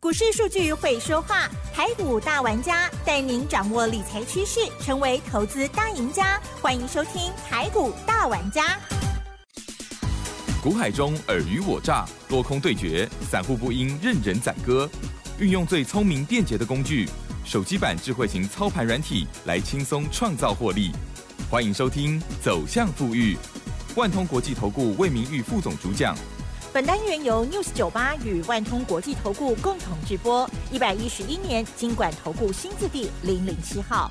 股市数据会说话，台股大玩家带您掌握理财趋势，成为投资大赢家。欢迎收听台股大玩家。股海中尔虞我诈，多空对决，散户不应任人宰割。运用最聪明便捷的工具，手机版智慧型操盘软体，来轻松创造获利。欢迎收听《走向富裕》，万通国际投顾魏明玉副总主讲。本单元由 News 九八与万通国际投顾共同直播，一百一十一年经管投顾新字第零零七号。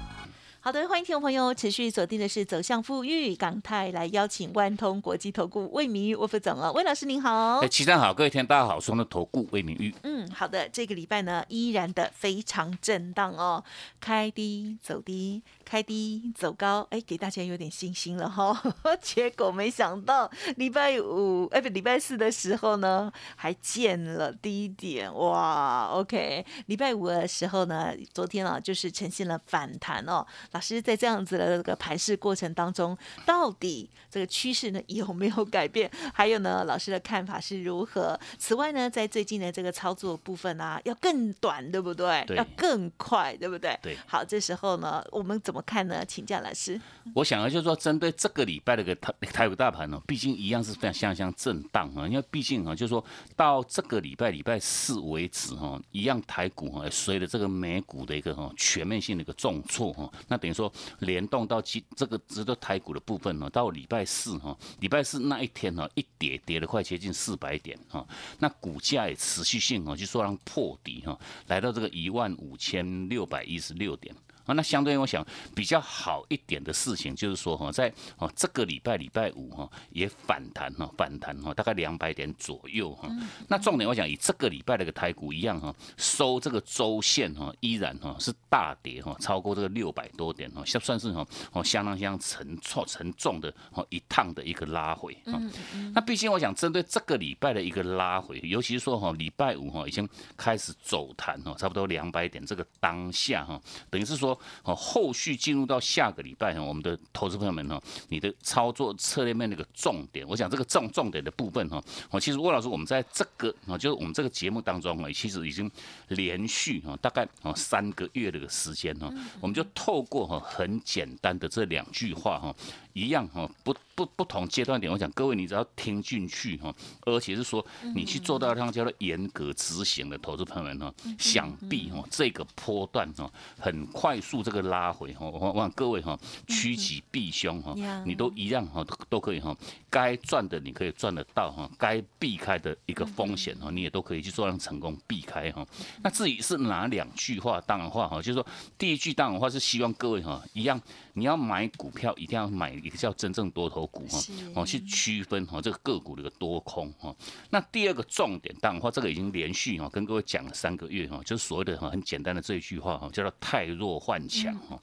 好的，欢迎听众朋友持续锁定的是走向富裕港泰来邀请万通国际投顾魏明玉魏副总哦，魏老师您好。哎，齐站好，各位听大家好，双的投顾魏明玉。嗯，好的，这个礼拜呢依然的非常震荡哦，开低走低。开低走高，哎，给大家有点信心了哈。结果没想到礼拜五，哎不，礼拜四的时候呢，还见了低点，哇，OK。礼拜五的时候呢，昨天啊，就是呈现了反弹哦。老师在这样子的这个盘势过程当中，到底这个趋势呢有没有改变？还有呢，老师的看法是如何？此外呢，在最近的这个操作部分啊，要更短，对不对？对。要更快，对不对？对。好，这时候呢，我们怎么？看呢，请教老师。我想啊，就是说，针对这个礼拜的个台台股大盘呢，毕竟一样是非常相相震荡啊。因为毕竟啊，就是说到这个礼拜礼拜四为止哈，一样台股哈，随着这个美股的一个哈全面性的一个重挫哈，那等于说联动到今这个值得台股的部分呢，到礼拜四哈，礼拜四那一天呢，一跌跌了快接近四百点哈，那股价也持续性哦，就说让破底哈，来到这个一万五千六百一十六点。啊，那相对于我想比较好一点的事情，就是说哈，在哦这个礼拜礼拜五哈也反弹哈，反弹哈，大概两百点左右哈。那重点我想以这个礼拜的个台股一样哈，收这个周线哈，依然哈是大跌哈，超过这个六百多点哈，算算是哈哦相当相当沉重沉重的哦一趟的一个拉回哈。那毕竟我想针对这个礼拜的一个拉回，尤其是说哈礼拜五哈已经开始走弹哈，差不多两百点这个当下哈，等于是说。哦，后续进入到下个礼拜哈，我们的投资朋友们哈，你的操作策略面那个重点，我想这个重重点的部分哈，哦，其实魏老师，我们在这个啊，就是我们这个节目当中啊，其实已经连续哈，大概啊三个月的个时间哈，我们就透过哈很简单的这两句话哈，一样哈不。不不同阶段点，我讲各位，你只要听进去哈，而且是说你去做到像叫做严格执行的投资朋友们哈，想必哈这个波段哈很快速这个拉回哈，我望各位哈趋吉避凶哈，你都一样哈都可以哈，该赚的你可以赚得到哈，该避开的一个风险哈，你也都可以去做让成功避开哈。那至于是哪两句话，当然话哈，就是说第一句当然话是希望各位哈一样，你要买股票一定要买一个叫真正多头。股哈，哦去区分哈这个个股的一个多空哈。那第二个重点，当然话这个已经连续哈跟各位讲了三个月哈，就是所谓的哈很简单的这一句话哈，叫做太弱换强哈。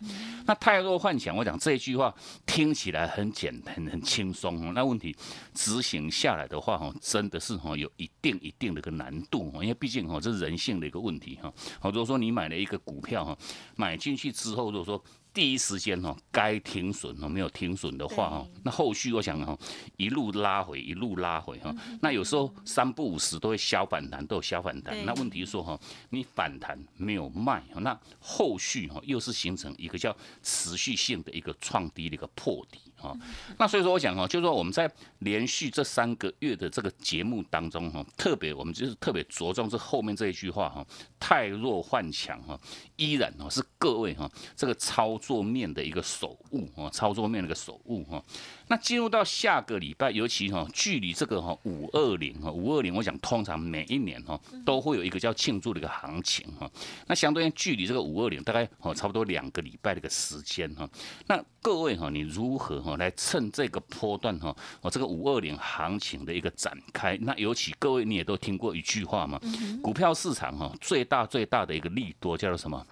那太弱换强，我讲这一句话听起来很简单很轻松，那问题执行下来的话哈，真的是哈有一定一定的个难度哈，因为毕竟哈这是人性的一个问题哈。好，如果说你买了一个股票哈，买进去之后，如果说第一时间哦，该停损哦，没有停损的话哦，那后续我想哦，一路拉回，一路拉回哈，那有时候三不五时都会小反弹，都有小反弹。那问题是说哈，你反弹没有卖，那后续哈又是形成一个叫持续性的一个创低的一个破底哈。那所以说我想哈，就是说我们在连续这三个月的这个节目当中哈，特别我们就是特别着重这后面这一句话哈，太弱换强哈，依然哦是各位哈这个操。作面的一个手误啊，操作面的一个手误哈。那进入到下个礼拜，尤其哈，距离这个哈五二零哈五二零，我想通常每一年哈都会有一个叫庆祝的一个行情哈。那相对应距离这个五二零，大概哦差不多两个礼拜的一个时间哈。那各位哈，你如何哈来趁这个波段哈，我这个五二零行情的一个展开？那尤其各位你也都听过一句话嘛，股票市场哈最大最大的一个利多叫做什么？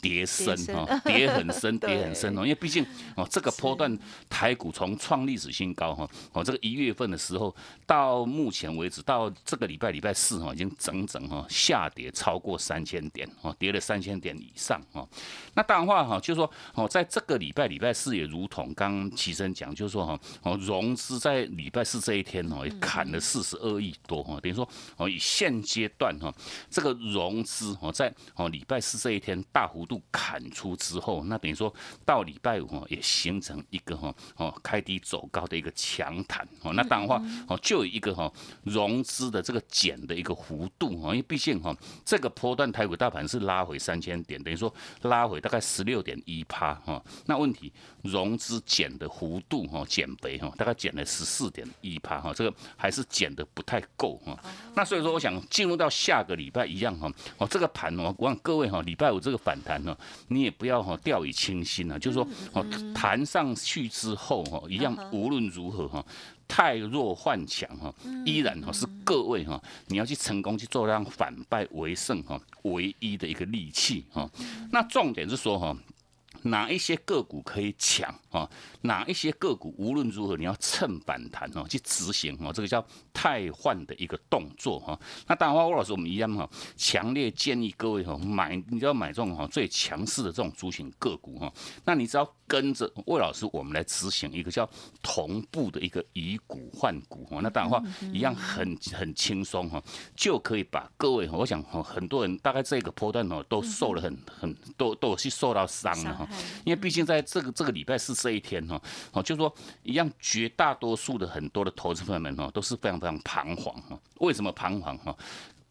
跌深哈，跌很深，跌很深哦。因为毕竟哦这个波段台股从创创历史新高哈，哦，这个一月份的时候到目前为止，到这个礼拜礼拜四哈，已经整整哈下跌超过三千点哦，跌了三千点以上哦。那当然话哈，就是说哦，在这个礼拜礼拜四也如同刚齐生。生讲，就是说哈，哦，融资在礼拜四这一天哦，也砍了四十二亿多哈，等于说哦，以现阶段哈，这个融资哦，在哦礼拜四这一天大幅度砍出之后，那等于说到礼拜五哦，也形成一个哈哦开低走高的一个强弹哦，那当然话哦，就有一个哈融资的这个减的一个幅度哦，因为毕竟哈这个波段台股大盘是拉回三千点，等于说拉回大概十六点一趴哈，那问题融资减的幅度哈减肥哈，大概减了十四点一趴哈，这个还是减的不太够哈，那所以说我想进入到下个礼拜一样哈，哦这个盘哦，我望各位哈礼拜五这个反弹呢，你也不要哈掉以轻心啊，就是说哦弹上去之后哈，一样无论如何哈。太弱换强哈，依然哈是各位哈，你要去成功去做让反败为胜哈，唯一的一个利器哈。那重点是说哈。哪一些个股可以抢啊？哪一些个股无论如何你要趁反弹哦去执行哦，这个叫汰换的一个动作哈。那当然话，吴老师我们一样哈，强烈建议各位哈买，你要买这种哈最强势的这种主型个股哈。那你只要跟着魏老师，我们来执行一个叫同步的一个以股换股哈。那当然话一样很很轻松哈，就可以把各位，我想哈很多人大概这个波段哦都受了很很都都是受到伤了哈。因为毕竟在这个这个礼拜四这一天哈，哦，就说一样，绝大多数的很多的投资朋友们哈，都是非常非常彷徨哈。为什么彷徨哈？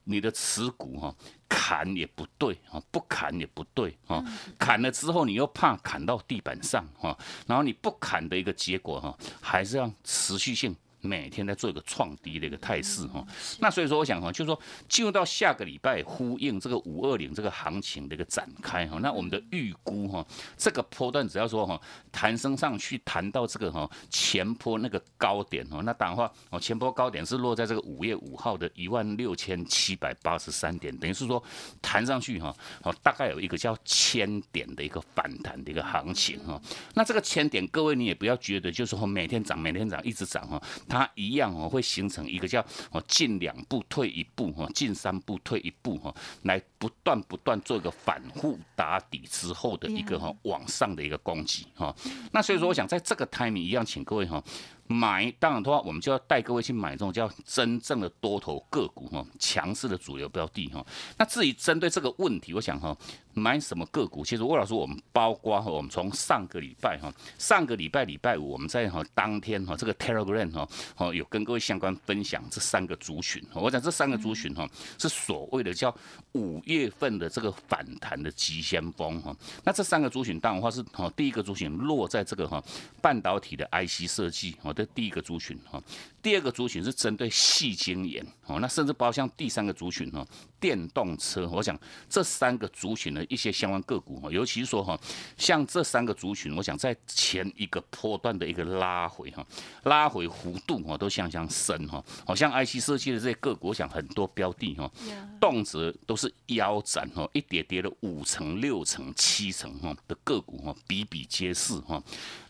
你的持股哈，砍也不对啊，不砍也不对啊，砍了之后你又怕砍到地板上哈，然后你不砍的一个结果哈，还是让持续性。每天在做一个创低的一个态势哈，那所以说我想哈，就是说进入到下个礼拜呼应这个五二零这个行情的一个展开哈，那我们的预估哈，这个波段只要说哈弹升上去弹到这个哈前坡那个高点哈，那当然话哦前坡高点是落在这个五月五号的一万六千七百八十三点，等于是说弹上去哈哦大概有一个叫千点的一个反弹的一个行情哈，那这个千点各位你也不要觉得就是说每天涨每天涨一直涨哈。它一样哦，会形成一个叫哦进两步退一步哈，进三步退一步哈，来不断不断做一个反复打底之后的一个哈往上的一个攻击哈。那所以说，我想在这个 timing 一样，请各位哈。买当然的话，我们就要带各位去买这种叫真正的多头个股哈，强势的主流标的哈。那至于针对这个问题，我想哈，买什么个股？其实魏老师，我们包括哈，我们从上个礼拜哈，上个礼拜礼拜五，我们在哈当天哈，这个 Telegram 哈，哦有跟各位相关分享这三个族群。我讲这三个族群哈，是所谓的叫五月份的这个反弹的急先锋哈。那这三个族群，当然话是哈，第一个族群落在这个哈半导体的 IC 设计第一个族群哈，第二个族群是针对细晶圆哦，那甚至包括像第三个族群哦，电动车。我想这三个族群的一些相关个股哈，尤其是说哈，像这三个族群，我想在前一个波段的一个拉回哈，拉回幅度哈都相当深哈。好像 IC 设计的这些个股，我想很多标的哈，动辄都是腰斩哈，一跌跌了五成、六成、七成哈的个股哈，比比皆是哈。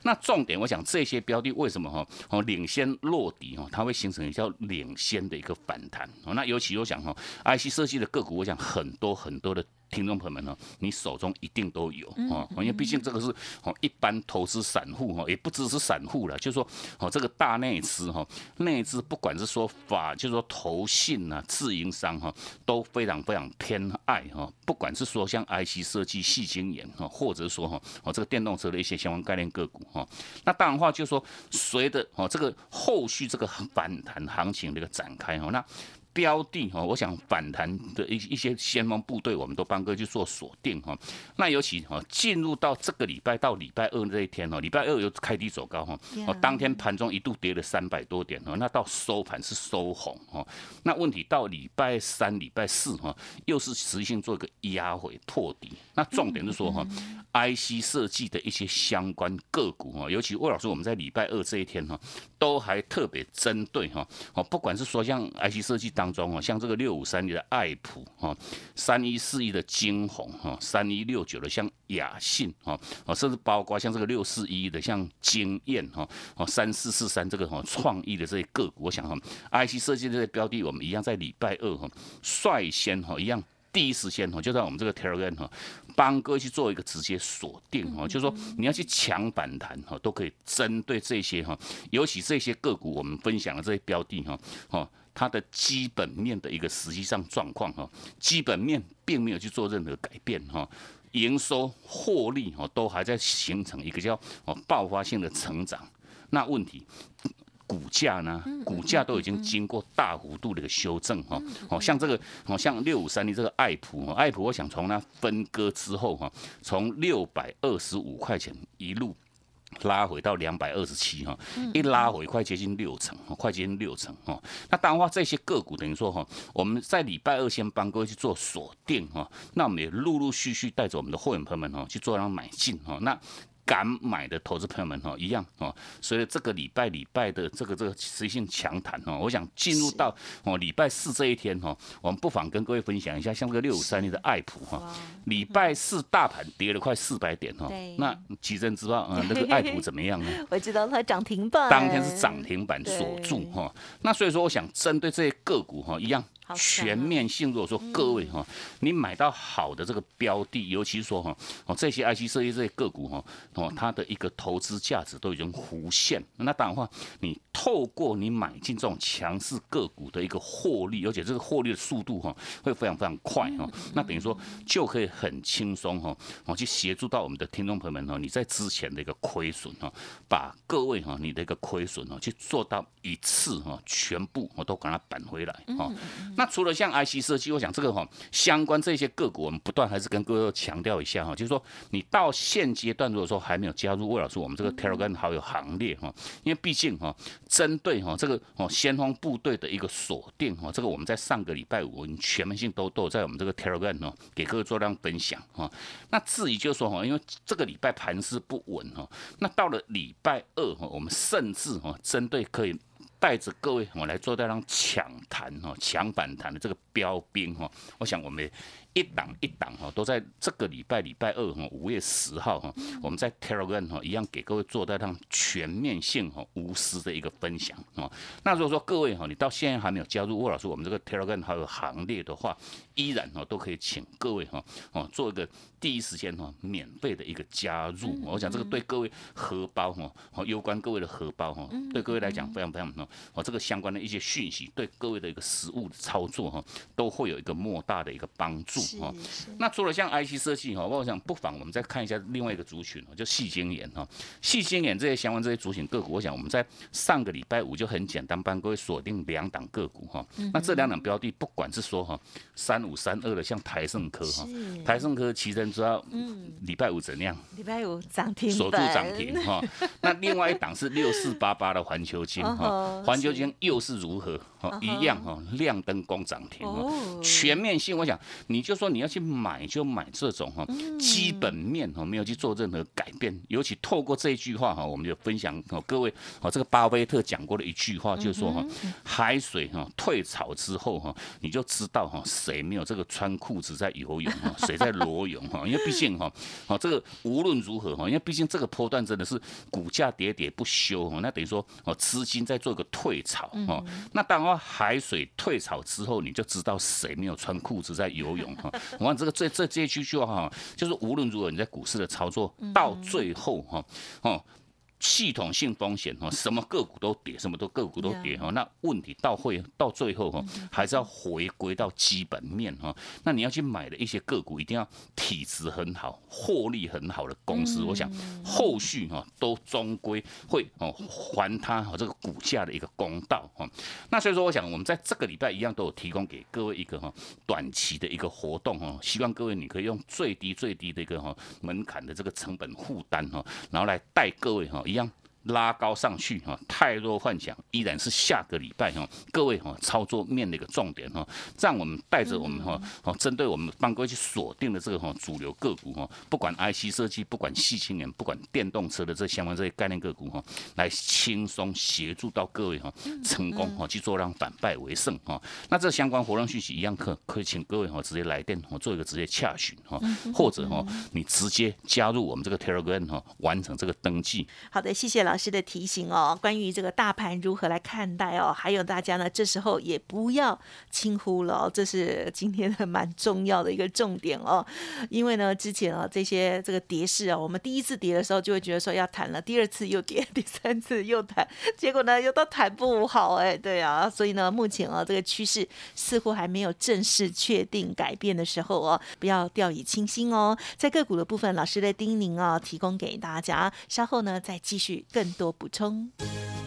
那重点，我想这些标的为什么哈哦领先落底哦，它会形成比较领先的一个反弹哦。那尤其我想哦，IC 设计的个股，我想很多很多的。听众朋友们呢，你手中一定都有啊，因为毕竟这个是哦，一般投资散户哈，也不只是散户了，就是说哦，这个大内资哈，内资不管是说法，就是说投信啊、自营商哈，都非常非常偏爱哈，不管是说像 IC 设计、细晶圆哈，或者说哈哦这个电动车的一些相关概念个股哈，那当然话就是说随着哦这个后续这个反弹行情的一个展开哈，那。标的哈，我想反弹的一一些先锋部队，我们都帮哥去做锁定哈。那尤其哈，进入到这个礼拜到礼拜二这一天哦，礼拜二又开低走高哈，哦，当天盘中一度跌了三百多点哦，那到收盘是收红哦。那问题到礼拜三、礼拜四哈，又是持续性做一个压回破底。那重点是说哈，IC 设计的一些相关个股哈，尤其魏老师我们在礼拜二这一天哈，都还特别针对哈，哦，不管是说像 IC 设计当中哦，像这个六五三一的爱普哈，三一四一的金鸿哈，三一六九的像雅信哈，哦，甚至包括像这个六四一的像经验哈，哦，三四四三这个哈创意的这些个股，我想哈，IC 设计这些标的，我们一样在礼拜二哈率先哈一样。第一时间哈，就在我们这个 Telegram 哈，帮各位去做一个直接锁定哈，就是说你要去抢反弹哈，都可以针对这些哈，尤其这些个股我们分享的这些标的哈，哦，它的基本面的一个实际上状况哈，基本面并没有去做任何改变哈，营收获利哈都还在形成一个叫哦爆发性的成长，那问题。股价呢？股价都已经经过大幅度的一个修正哈，哦，像这个，哦，像六五三零这个爱普，爱普，我想从它分割之后哈，从六百二十五块钱一路拉回到两百二十七哈，一拉回快接近六成，快接近六成哈。那当然话，这些个股等于说哈，我们在礼拜二先帮各位去做锁定哈，那我们也陆陆续续带着我们的会员朋友们哈去做让买进哈，那。敢买的投资朋友们哈，一样哦。所以这个礼拜礼拜的这个这个持续性强弹哦，我想进入到哦礼拜四这一天哈，我们不妨跟各位分享一下，像这个六五三零的爱普哈，礼拜四大盘跌了快四百点哈。那几人知道啊？那个爱普怎么样呢？我知道它涨停板，当天是涨停板锁住哈。那所以说，我想针对这些个股哈，一样。全面性，如果说各位哈，你买到好的这个标的，尤其是说哈，哦这些 IC 设计这些个股哈，哦它的一个投资价值都已经弧线。那当然话，你透过你买进这种强势个股的一个获利，而且这个获利的速度哈，会非常非常快哈。那等于说就可以很轻松哈，哦去协助到我们的听众朋友们哈，你在之前的一个亏损哈，把各位哈你的一个亏损哈去做到一次哈，全部我都把它扳回来哈。那除了像 IC 设计，我想这个哈相关这些个股，我们不断还是跟各位强调一下哈，就是说你到现阶段如果说还没有加入魏老师我们这个 Telegram 好友行列哈，因为毕竟哈针对哈这个哦先锋部队的一个锁定哈，这个我们在上个礼拜五全面性都都在我们这个 Telegram 哦给各位做这样分享哈。那至于就是说哈，因为这个礼拜盘势不稳哈，那到了礼拜二哈，我们甚至哈针对可以。带着各位我来做这样抢弹哈、抢反弹的这个标兵哈，我想我们。一档一档哈，都在这个礼拜礼拜二哈，五月十号哈，我们在 Telegram 哈一样给各位做到让全面性哈无私的一个分享啊。那如果说各位哈，你到现在还没有加入沃老师我们这个 Telegram 还有行列的话，依然哈都可以请各位哈哦做一个第一时间哈免费的一个加入。我想这个对各位荷包哈，哦攸关各位的荷包哈，对各位来讲非常非常哦，哦这个相关的一些讯息，对各位的一个实物的操作哈，都会有一个莫大的一个帮助。哦，那除了像 IC 设计哈，我想不妨我们再看一下另外一个族群哦，就细晶眼哈，细晶眼这些相关这些族群个股，我想我们在上个礼拜五就很简单帮各位锁定两档个股哈。那这两档标的，不管是说哈三五三二的像台盛科哈，台盛科其实主要嗯。礼拜五怎样？礼拜五涨停锁住涨停哈。那另外一档是六四八八的环球金哈，环球金又是如何？哦，一样哈，亮灯光涨停哦，全面性，我想你就说你要去买就买这种哈，基本面哈没有去做任何改变，尤其透过这一句话哈，我们就分享哦各位哦这个巴菲特讲过的一句话，就是说哈，海水哈退潮之后哈，你就知道哈谁没有这个穿裤子在游泳哈，谁在裸泳哈，因为毕竟哈，哦这个无论如何哈，因为毕竟这个波段真的是股价跌跌不休哈，那等于说哦资金在做一个退潮哦，那当然。海水退潮之后，你就知道谁没有穿裤子在游泳哈。我看这个这这这句句话哈，就是无论如何你在股市的操作到最后哈哦。系统性风险哈，什么个股都跌，什么都个股都跌哈。那问题到会到最后哈，还是要回归到基本面哈。那你要去买的一些个股，一定要体质很好、获利很好的公司。我想后续哈都终归会哦还它这个股价的一个公道哈。那所以说，我想我们在这个礼拜一样都有提供给各位一个哈短期的一个活动哈，希望各位你可以用最低最低的一个哈门槛的这个成本负担哈，然后来带各位哈。一样。拉高上去哈，太弱幻想依然是下个礼拜哈，各位哈操作面的一个重点哈，让我们带着我们哈哦，针对我们帮各位去锁定的这个哈主流个股哈，不管 IC 设计，不管细青年，不管电动车的这相关这些概念个股哈，来轻松协助到各位哈成功哈去做让反败为胜哈。那这相关活动讯息一样可可以请各位哈直接来电哈做一个直接洽询哈，或者哈你直接加入我们这个 Telegram 哈完成这个登记。好的，谢谢老。老师的提醒哦，关于这个大盘如何来看待哦，还有大家呢，这时候也不要轻忽了，这是今天的蛮重要的一个重点哦。因为呢，之前啊这些这个跌势啊，我们第一次跌的时候就会觉得说要谈了，第二次又跌，第三次又谈，结果呢又都谈不好哎，对啊，所以呢，目前啊这个趋势似乎还没有正式确定改变的时候哦，不要掉以轻心哦。在个股的部分，老师的叮咛啊，提供给大家，稍后呢再继续更更多补充。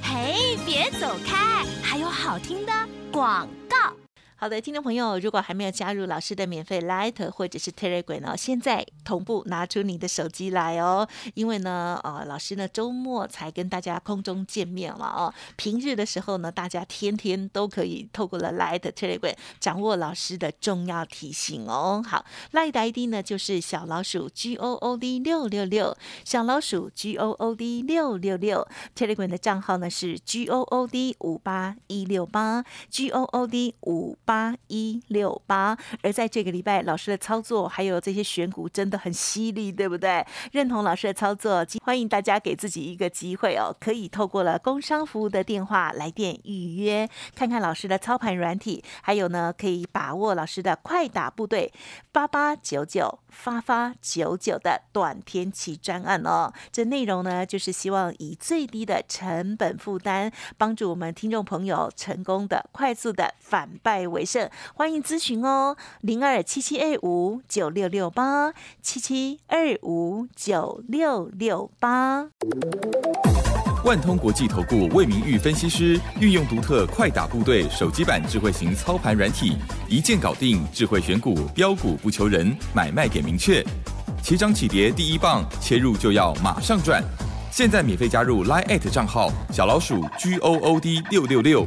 嘿，别走开，还有好听的广告。好的，听众朋友，如果还没有加入老师的免费 Light 或者是 Telegram 呢，现在同步拿出你的手机来哦，因为呢，呃，老师呢周末才跟大家空中见面了哦，平日的时候呢，大家天天都可以透过了 Light Telegram 掌握老师的重要提醒哦。好，Light ID 呢就是小老鼠 G O O D 六六六，小老鼠 G O O D 六六六，Telegram 的账号呢是 G O O D 五八一六八，G O O D 五八。八一六八，而在这个礼拜，老师的操作还有这些选股真的很犀利，对不对？认同老师的操作，欢迎大家给自己一个机会哦，可以透过了工商服务的电话来电预约，看看老师的操盘软体，还有呢，可以把握老师的快打部队八八九九发发九九的短天期专案哦。这内容呢，就是希望以最低的成本负担，帮助我们听众朋友成功的、快速的反败为。胜，欢迎咨询哦，零二七七二五九六六八七七二五九六六八。万通国际投顾魏明玉分析师运用独特快打部队手机版智慧型操盘软体，一键搞定智慧选股标股不求人，买卖点明确，起涨起跌第一棒，切入就要马上赚。现在免费加入 Line 账号小老鼠 G O O D 六六六，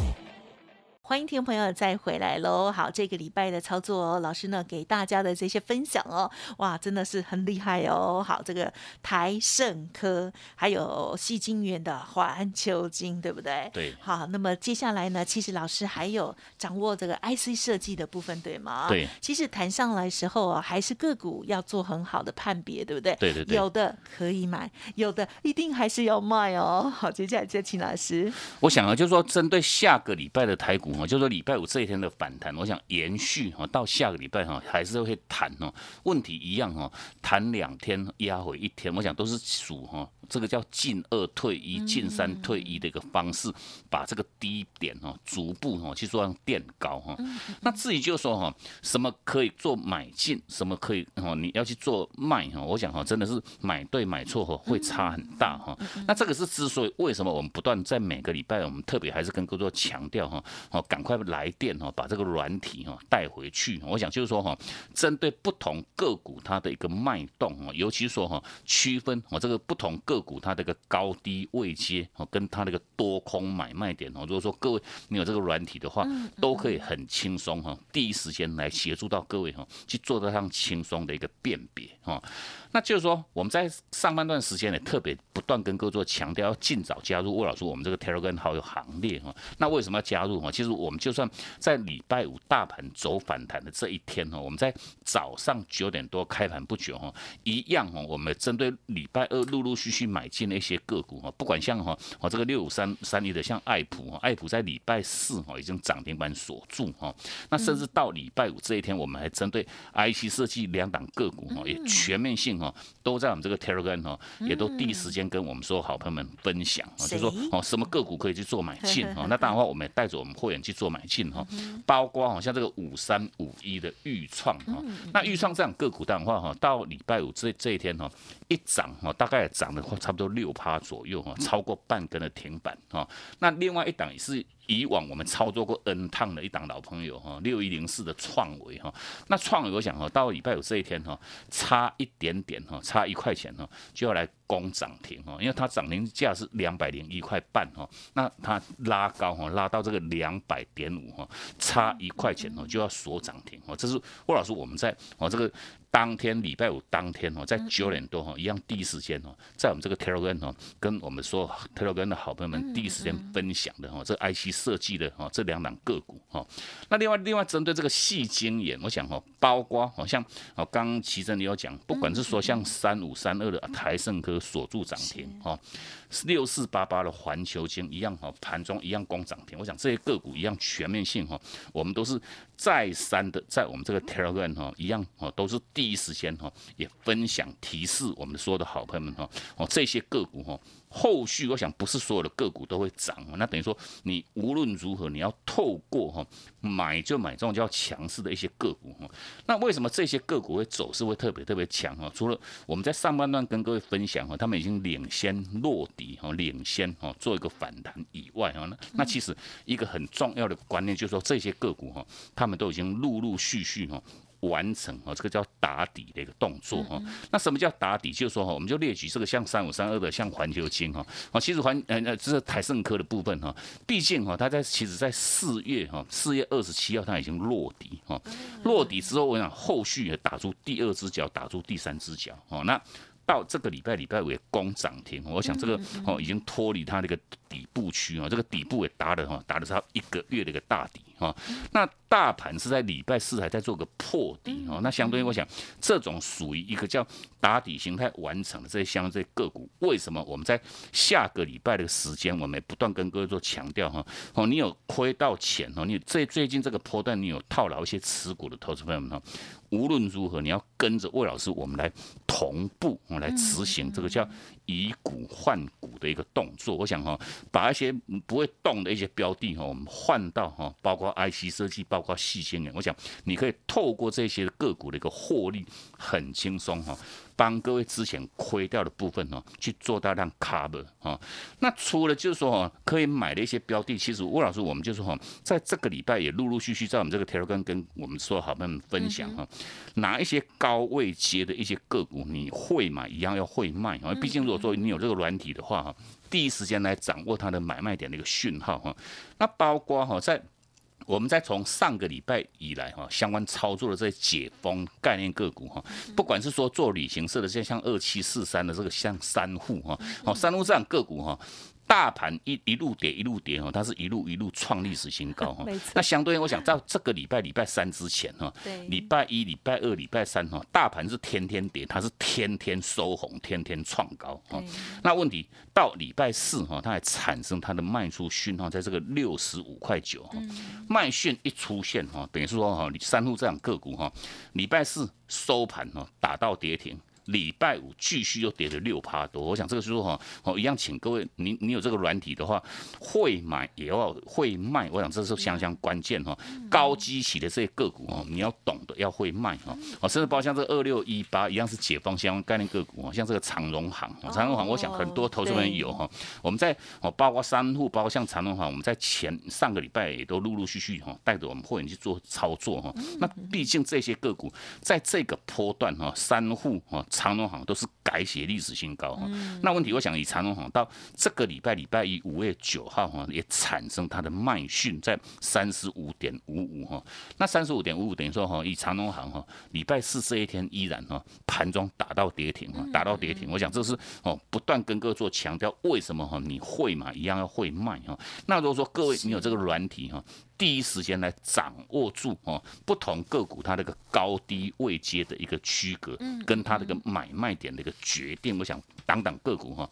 欢迎听众朋友再回来喽！好，这个礼拜的操作，老师呢给大家的这些分享哦，哇，真的是很厉害哦！好，这个台盛科还有细晶圆的环球金，对不对？对。好，那么接下来呢，其实老师还有掌握这个 IC 设计的部分，对吗？对。其实谈上来时候啊，还是个股要做很好的判别，对不对？对对对。有的可以买，有的一定还是要卖哦。好，接下来再请老师。我想啊，就是说针对下个礼拜的台股。就说礼拜五这一天的反弹，我想延续哈到下个礼拜哈，还是会弹哦。问题一样哈，弹两天压回一天，我想都是属哈。这个叫进二退一、进三退一的一个方式，把这个低点哦逐步哦去做垫高哈。那至于就是说哈，什么可以做买进，什么可以哦你要去做卖哈，我想哈真的是买对买错哈会差很大哈。那这个是之所以为什么我们不断在每个礼拜我们特别还是跟各位强调哈，哦赶快来电哈，把这个软体哈带回去。我想就是说哈，针对不同个股它的一个脉动哦，尤其是说哈区分哦这个不同个股它的一个高低位阶哦，跟它那个多空买卖点哦，如果说各位你有这个软体的话，都可以很轻松哈，第一时间来协助到各位哈，去做到上轻松的一个辨别哈。那就是说，我们在上半段时间呢，特别不断跟各位做强调，要尽早加入魏老师我们这个 Telegram 好友行列哈。那为什么要加入哈？其实我们就算在礼拜五大盘走反弹的这一天哈，我们在早上九点多开盘不久哈，一样哈，我们针对礼拜二陆陆续续买进的一些个股哈，不管像哈，我这个六五三三一的像爱普哈，爱普在礼拜四哈已经涨停板锁住哈，那甚至到礼拜五这一天，我们还针对 IC 设计两档个股哈，也全面性。哦，都在我们这个 Telegram 哦，也都第一时间跟我们所有好朋友们分享哦，就说哦，什么个股可以去做买进哦。那当然话，我们也带着我们会员去做买进哈，包括好像这个五三五一的预创哈，那预创这样个股的话哈，到礼拜五这这一天哈，一涨哈，大概涨的话差不多六趴左右哈，超过半根的停板哈。那另外一档也是。以往我们操作过 N 趟的一档老朋友哈，六一零四的创维哈，那创维我想哈，到礼拜五这一天哈，差一点点哈，差一块钱哈，就要来。攻涨停哈，因为它涨停价是两百零一块半哈，那它拉高哈，拉到这个两百点五哈，差一块钱哦就要锁涨停哦，这是霍老师我们在哦这个。当天礼拜五当天哦，在九点多哈，一样第一时间哦，在我们这个 Telegram 哦，跟我们说 Telegram 的好朋友们第一时间分享的哈，这 IC 设计的哈，这两档个股哈。那另外另外针对这个细晶眼，我想哈，包括好像哦，刚刚奇珍你有讲，不管是说像三五三二的台盛科锁住涨停哈。六四八八的环球金一样哈，盘中一样攻涨停。我想这些个股一样全面性哈，我们都是再三的在我们这个 Telegram 哈，一样哈，都是第一时间哈，也分享提示我们所有的好朋友们哈，哦这些个股哈。后续我想不是所有的个股都会涨，那等于说你无论如何你要透过哈买就买这种叫强势的一些个股哈。那为什么这些个股会走势会特别特别强哈？除了我们在上半段跟各位分享哈，他们已经领先落底哈，领先哈做一个反弹以外哈，那那其实一个很重要的观念就是说这些个股哈，他们都已经陆陆续续哈。完成哦，这个叫打底的一个动作哈。那什么叫打底？就是说哈，我们就列举这个像三五三二的，像环球金哈。啊，其实环呃呃，这是台盛科的部分哈。毕竟哈，它在其实在四月哈，四月二十七号它已经落底哈。落底之后，我想后续也打出第二只脚，打出第三只脚哦。那到这个礼拜礼拜五也攻涨停，我想这个哦已经脱离它那个底部区啊，这个底部也打了哈，打了差一个月的一个大底哈。那大盘是在礼拜四还在做个破底哈，那相对于我想，这种属于一个叫打底形态完成的这些相这些个股，为什么我们在下个礼拜的时间，我们不断跟各位做强调哈？哦，你有亏到钱哦，你最最近这个波段你有套牢一些持股的投资朋友们哈，无论如何你要跟着魏老师，我们来同步我们来执行这个叫以股换股的一个动作。我想哈，把一些不会动的一些标的哈，我们换到哈，包括 IC 设计包。括细心，我想你可以透过这些个股的一个获利，很轻松哈，帮各位之前亏掉的部分哦，去做到让 cover 哈。那除了就是说哈，可以买的一些标的，其实吴老师我们就说哈，在这个礼拜也陆陆续续在我们这个 Telegram 跟我们说好朋友们分享哈，哪一些高位接的一些个股，你会买一样要会卖啊。毕竟如果说你有这个软体的话哈，第一时间来掌握它的买卖点的一个讯号哈。那包括哈在。我们在从上个礼拜以来哈，相关操作的这些解封概念个股哈，不管是说做旅行社的，像像二七四三的这个像三户哈，好三户这样个股哈。大盘一一路跌一路跌哦，它是一路一路创历史新高 哈。那相对，我想到这个礼拜礼拜三之前哈，礼拜一、礼拜二、礼拜三哈，大盘是天天跌，它是天天收红，天天创高哈。那问题到礼拜四哈，它还产生它的卖出讯号，在这个六十五块九哈，卖讯一出现哈，等于是说哈，你三户这样个股哈，礼拜四收盘哈，打到跌停。礼拜五继续又跌了六趴多，我想这个时候哈，哦一样，请各位，你你有这个软体的话，会买也要会卖，我想这是相当关键哈。高基企的这些个股哦，你要懂得要会卖哈。哦，甚至包括像这二六一八一样是解放相关概念个股哦，像这个长荣行，长荣行我想很多投资人有哈。我们在哦，包括三户，包括像长荣行，我们在前上个礼拜也都陆陆续续哈，带着我们会员去做操作哈。那毕竟这些个股在这个波段哈，三户哈。长隆行都是改写历史新高哈，那问题我想以长隆行到这个礼拜礼拜一五月九号哈，也产生它的卖讯在三十五点五五哈，那三十五点五五等于说哈，以长隆行哈，礼拜四这一天依然哈盘中打到跌停哈，打到跌停，我想这是哦不断跟各位做强调，为什么哈你会嘛一样要会卖哈，那如果说各位你有这个软体哈。第一时间来掌握住哦，不同个股它那个高低位阶的一个区隔，跟它这个买卖点的一个决定，我想挡挡个股哈。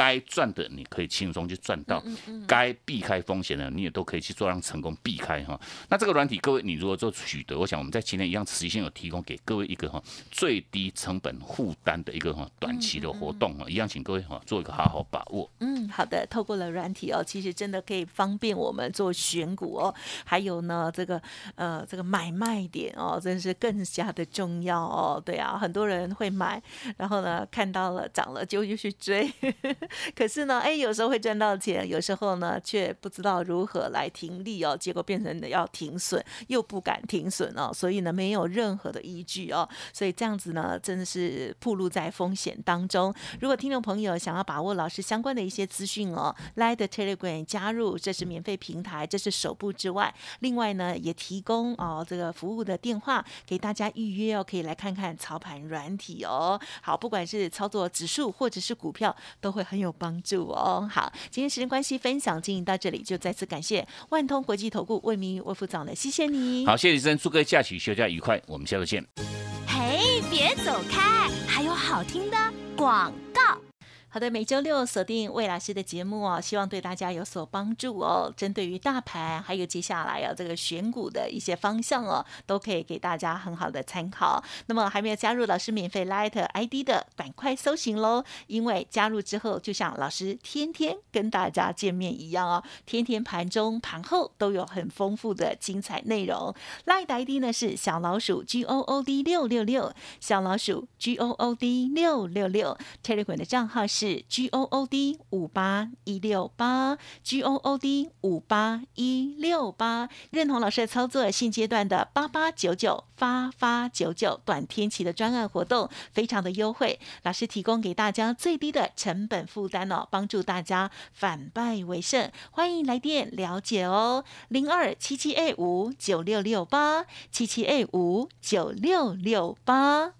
该赚的你可以轻松去赚到，该避开风险的你也都可以去做，让成功避开哈。那这个软体，各位你如果做取得，我想我们在今天一样持续性有提供给各位一个哈最低成本负担的一个哈短期的活动哈，一样请各位哈做一个好好把握。嗯，好的，透过了软体哦，其实真的可以方便我们做选股哦，还有呢这个呃这个买卖点哦，真是更加的重要哦。对啊，很多人会买，然后呢看到了涨了就又去追。可是呢，哎，有时候会赚到钱，有时候呢却不知道如何来停利哦，结果变成要停损，又不敢停损哦，所以呢没有任何的依据哦，所以这样子呢真的是暴露在风险当中。如果听众朋友想要把握老师相关的一些资讯哦，来的 Telegram 加入，这是免费平台，这是首部之外，另外呢也提供哦这个服务的电话给大家预约哦，可以来看看操盘软体哦。好，不管是操作指数或者是股票，都会很有帮助哦。好，今天时间关系，分享经营到这里，就再次感谢万通国际投顾魏明魏副总了，谢谢你。好，谢谢医生，祝各位假期休假愉快，我们下周见。嘿，别走开，还有好听的广告。好的，每周六锁定魏老师的节目哦，希望对大家有所帮助哦。针对于大盘，还有接下来啊这个选股的一些方向哦，都可以给大家很好的参考。那么还没有加入老师免费 Light ID 的，赶快搜寻喽！因为加入之后，就像老师天天跟大家见面一样哦，天天盘中盘后都有很丰富的精彩内容。Light ID 呢是小老鼠 G O O D 六六六，小老鼠 G O O D 六六六，Telegram 的账号是。是 G O O D 五八一六八 G O O D 五八一六八，认同老师的操作，现阶段的八八九九发发九九短天期的专案活动非常的优惠，老师提供给大家最低的成本负担哦，帮助大家反败为胜，欢迎来电了解哦，零二七七 A 五九六六八七七 A 五九六六八。